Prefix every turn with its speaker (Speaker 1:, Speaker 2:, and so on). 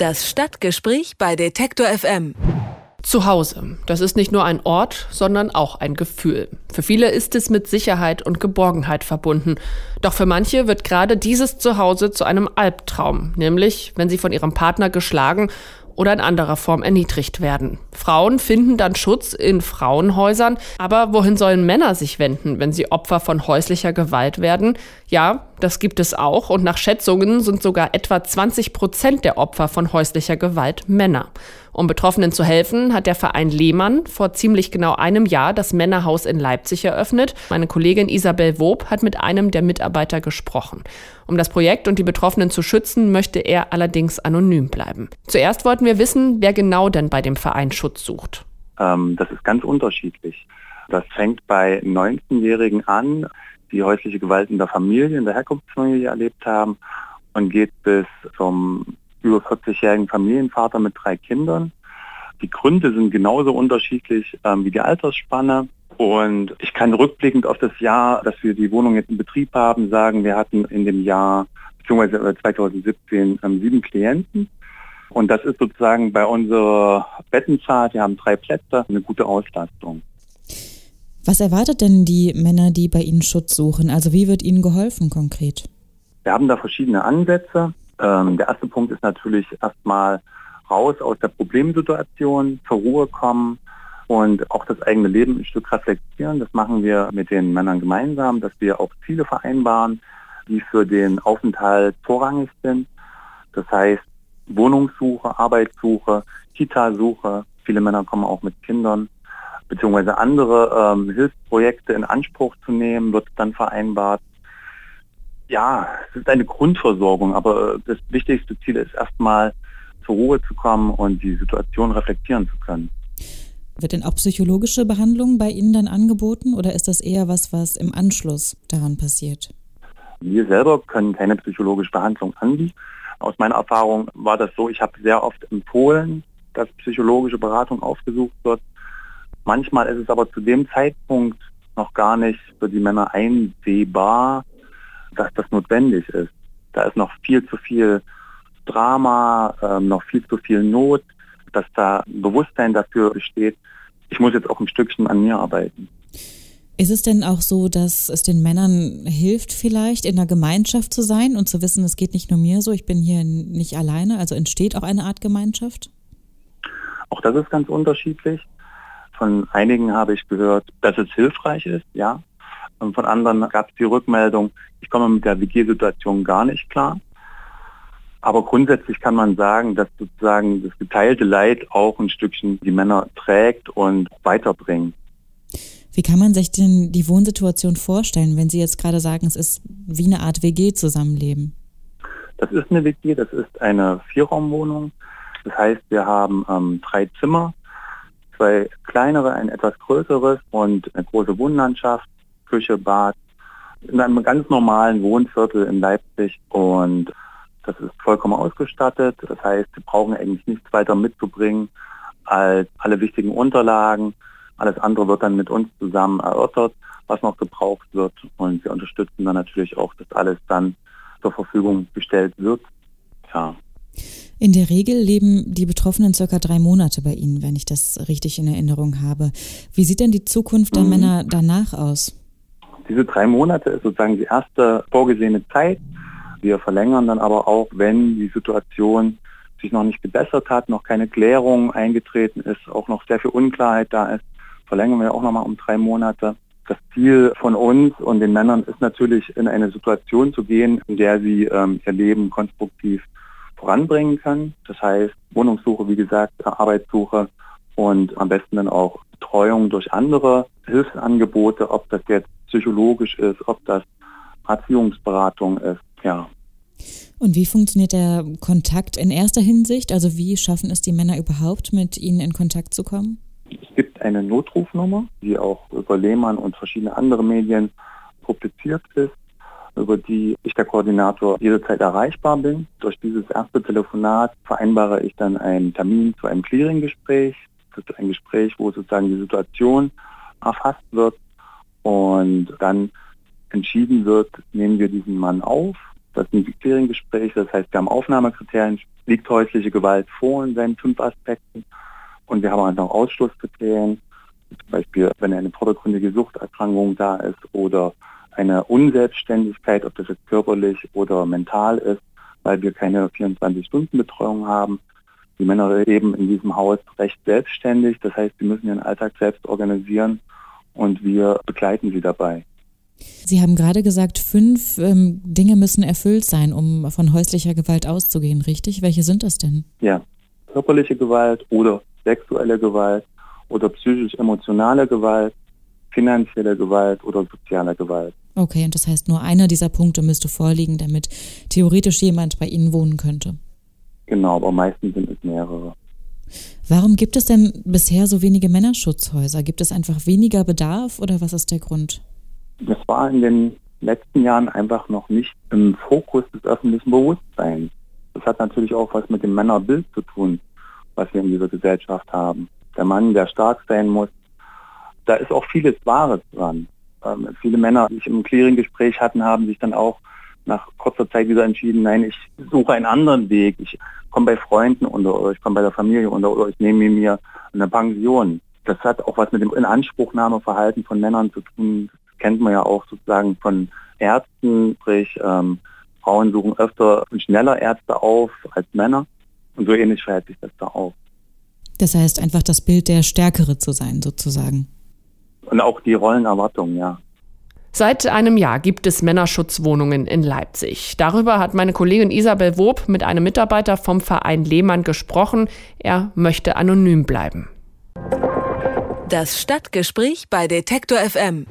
Speaker 1: Das Stadtgespräch bei Detektor FM.
Speaker 2: Zu Hause. Das ist nicht nur ein Ort, sondern auch ein Gefühl. Für viele ist es mit Sicherheit und Geborgenheit verbunden. Doch für manche wird gerade dieses Zuhause zu einem Albtraum, nämlich wenn sie von ihrem Partner geschlagen oder in anderer Form erniedrigt werden. Frauen finden dann Schutz in Frauenhäusern, aber wohin sollen Männer sich wenden, wenn sie Opfer von häuslicher Gewalt werden? Ja, das gibt es auch und nach Schätzungen sind sogar etwa 20 Prozent der Opfer von häuslicher Gewalt Männer. Um Betroffenen zu helfen, hat der Verein Lehmann vor ziemlich genau einem Jahr das Männerhaus in Leipzig eröffnet. Meine Kollegin Isabel Wob hat mit einem der Mitarbeiter gesprochen. Um das Projekt und die Betroffenen zu schützen, möchte er allerdings anonym bleiben. Zuerst wollten wir wissen, wer genau denn bei dem Verein Schutz sucht.
Speaker 3: Ähm, das ist ganz unterschiedlich. Das fängt bei 19-Jährigen an, die häusliche Gewalt in der Familie, in der Herkunftsfamilie erlebt haben und geht bis zum über 40-jährigen Familienvater mit drei Kindern. Die Gründe sind genauso unterschiedlich ähm, wie die Altersspanne. Und ich kann rückblickend auf das Jahr, dass wir die Wohnung jetzt in Betrieb haben, sagen, wir hatten in dem Jahr, beziehungsweise 2017, ähm, sieben Klienten. Und das ist sozusagen bei unserer Bettenzahl, wir haben drei Plätze, eine gute Auslastung.
Speaker 4: Was erwartet denn die Männer, die bei Ihnen Schutz suchen? Also wie wird Ihnen geholfen konkret?
Speaker 3: Wir haben da verschiedene Ansätze. Ähm, der erste Punkt ist natürlich erstmal raus aus der Problemsituation, zur Ruhe kommen und auch das eigene Leben ein Stück reflektieren. Das machen wir mit den Männern gemeinsam, dass wir auch Ziele vereinbaren, die für den Aufenthalt vorrangig sind. Das heißt Wohnungssuche, Arbeitssuche, Kita-Suche. Viele Männer kommen auch mit Kindern beziehungsweise andere ähm, Hilfsprojekte in Anspruch zu nehmen, wird dann vereinbart. Ja, es ist eine Grundversorgung, aber das wichtigste Ziel ist erstmal zur Ruhe zu kommen und die Situation reflektieren zu können.
Speaker 4: Wird denn auch psychologische Behandlung bei Ihnen dann angeboten oder ist das eher was, was im Anschluss daran passiert?
Speaker 3: Wir selber können keine psychologische Behandlung anbieten. Aus meiner Erfahrung war das so, ich habe sehr oft empfohlen, dass psychologische Beratung aufgesucht wird. Manchmal ist es aber zu dem Zeitpunkt noch gar nicht für die Männer einsehbar, dass das notwendig ist. Da ist noch viel zu viel Drama, ähm, noch viel zu viel Not, dass da Bewusstsein dafür besteht, ich muss jetzt auch ein Stückchen an mir arbeiten.
Speaker 4: Ist es denn auch so, dass es den Männern hilft, vielleicht in der Gemeinschaft zu sein und zu wissen, es geht nicht nur mir so, ich bin hier nicht alleine, also entsteht auch eine Art Gemeinschaft?
Speaker 3: Auch das ist ganz unterschiedlich. Von einigen habe ich gehört, dass es hilfreich ist, ja. Und von anderen gab es die Rückmeldung, ich komme mit der WG-Situation gar nicht klar. Aber grundsätzlich kann man sagen, dass sozusagen das geteilte Leid auch ein Stückchen die Männer trägt und weiterbringt.
Speaker 4: Wie kann man sich denn die Wohnsituation vorstellen, wenn Sie jetzt gerade sagen, es ist wie eine Art WG-Zusammenleben?
Speaker 3: Das ist eine WG, das ist eine Vierraumwohnung. Das heißt, wir haben ähm, drei Zimmer, zwei kleinere, ein etwas größeres und eine große Wohnlandschaft, Küche, Bad, in einem ganz normalen Wohnviertel in Leipzig und das ist vollkommen ausgestattet. Das heißt, wir brauchen eigentlich nichts weiter mitzubringen als alle wichtigen Unterlagen, alles andere wird dann mit uns zusammen erörtert, was noch gebraucht wird. Und wir unterstützen dann natürlich auch, dass alles dann zur Verfügung gestellt wird. Ja.
Speaker 4: In der Regel leben die Betroffenen circa drei Monate bei Ihnen, wenn ich das richtig in Erinnerung habe. Wie sieht denn die Zukunft der mhm. Männer danach aus?
Speaker 3: Diese drei Monate ist sozusagen die erste vorgesehene Zeit. Wir verlängern dann aber auch, wenn die Situation sich noch nicht gebessert hat, noch keine Klärung eingetreten ist, auch noch sehr viel Unklarheit da ist, verlängern wir auch nochmal um drei Monate. Das Ziel von uns und den Männern ist natürlich, in eine Situation zu gehen, in der sie ähm, ihr Leben konstruktiv voranbringen können. Das heißt, Wohnungssuche, wie gesagt, Arbeitssuche und am besten dann auch Betreuung durch andere Hilfsangebote, ob das jetzt psychologisch ist, ob das Erziehungsberatung ist, ja.
Speaker 4: Und wie funktioniert der Kontakt in erster Hinsicht? Also wie schaffen es die Männer überhaupt, mit Ihnen in Kontakt zu kommen?
Speaker 3: Es gibt eine Notrufnummer, die auch über Lehmann und verschiedene andere Medien publiziert ist, über die ich der Koordinator jederzeit erreichbar bin. Durch dieses erste Telefonat vereinbare ich dann einen Termin zu einem Clearing-Gespräch. Das ist ein Gespräch, wo sozusagen die Situation erfasst wird und dann entschieden wird, nehmen wir diesen Mann auf. Das ist ein Clearing-Gespräch, das heißt, wir haben Aufnahmekriterien, liegt häusliche Gewalt vor in seinen fünf Aspekten. Und wir haben auch noch Ausschlusskriterien, zum Beispiel wenn eine vordergründige Suchterkrankung da ist oder eine Unselbstständigkeit, ob das jetzt körperlich oder mental ist, weil wir keine 24-Stunden-Betreuung haben. Die Männer leben in diesem Haus recht selbstständig, das heißt, sie müssen ihren Alltag selbst organisieren und wir begleiten sie dabei.
Speaker 4: Sie haben gerade gesagt, fünf ähm, Dinge müssen erfüllt sein, um von häuslicher Gewalt auszugehen, richtig? Welche sind das denn?
Speaker 3: Ja, körperliche Gewalt oder sexuelle Gewalt oder psychisch-emotionale Gewalt, finanzielle Gewalt oder soziale Gewalt.
Speaker 4: Okay, und das heißt, nur einer dieser Punkte müsste vorliegen, damit theoretisch jemand bei Ihnen wohnen könnte.
Speaker 3: Genau, aber meistens sind es mehrere.
Speaker 4: Warum gibt es denn bisher so wenige Männerschutzhäuser? Gibt es einfach weniger Bedarf oder was ist der Grund?
Speaker 3: Das war in den letzten Jahren einfach noch nicht im Fokus des öffentlichen Bewusstseins. Das hat natürlich auch was mit dem Männerbild zu tun, was wir in dieser Gesellschaft haben. Der Mann, der stark sein muss, da ist auch vieles Wahres dran. Ähm, viele Männer, die sich im Clearing-Gespräch hatten, haben sich dann auch nach kurzer Zeit wieder entschieden, nein, ich suche einen anderen Weg. Ich komme bei Freunden unter oder ich komme bei der Familie unter oder ich nehme mir eine Pension. Das hat auch was mit dem Inanspruchnahmeverhalten von Männern zu tun. Das kennt man ja auch sozusagen von Ärzten, sprich ähm, Frauen suchen öfter und schneller Ärzte auf als Männer. Und so ähnlich verhält sich das da auch.
Speaker 4: Das heißt einfach das Bild der Stärkere zu sein, sozusagen.
Speaker 3: Und auch die Rollenerwartung, ja.
Speaker 2: Seit einem Jahr gibt es Männerschutzwohnungen in Leipzig. Darüber hat meine Kollegin Isabel Wob mit einem Mitarbeiter vom Verein Lehmann gesprochen. Er möchte anonym bleiben.
Speaker 1: Das Stadtgespräch bei Detektor FM.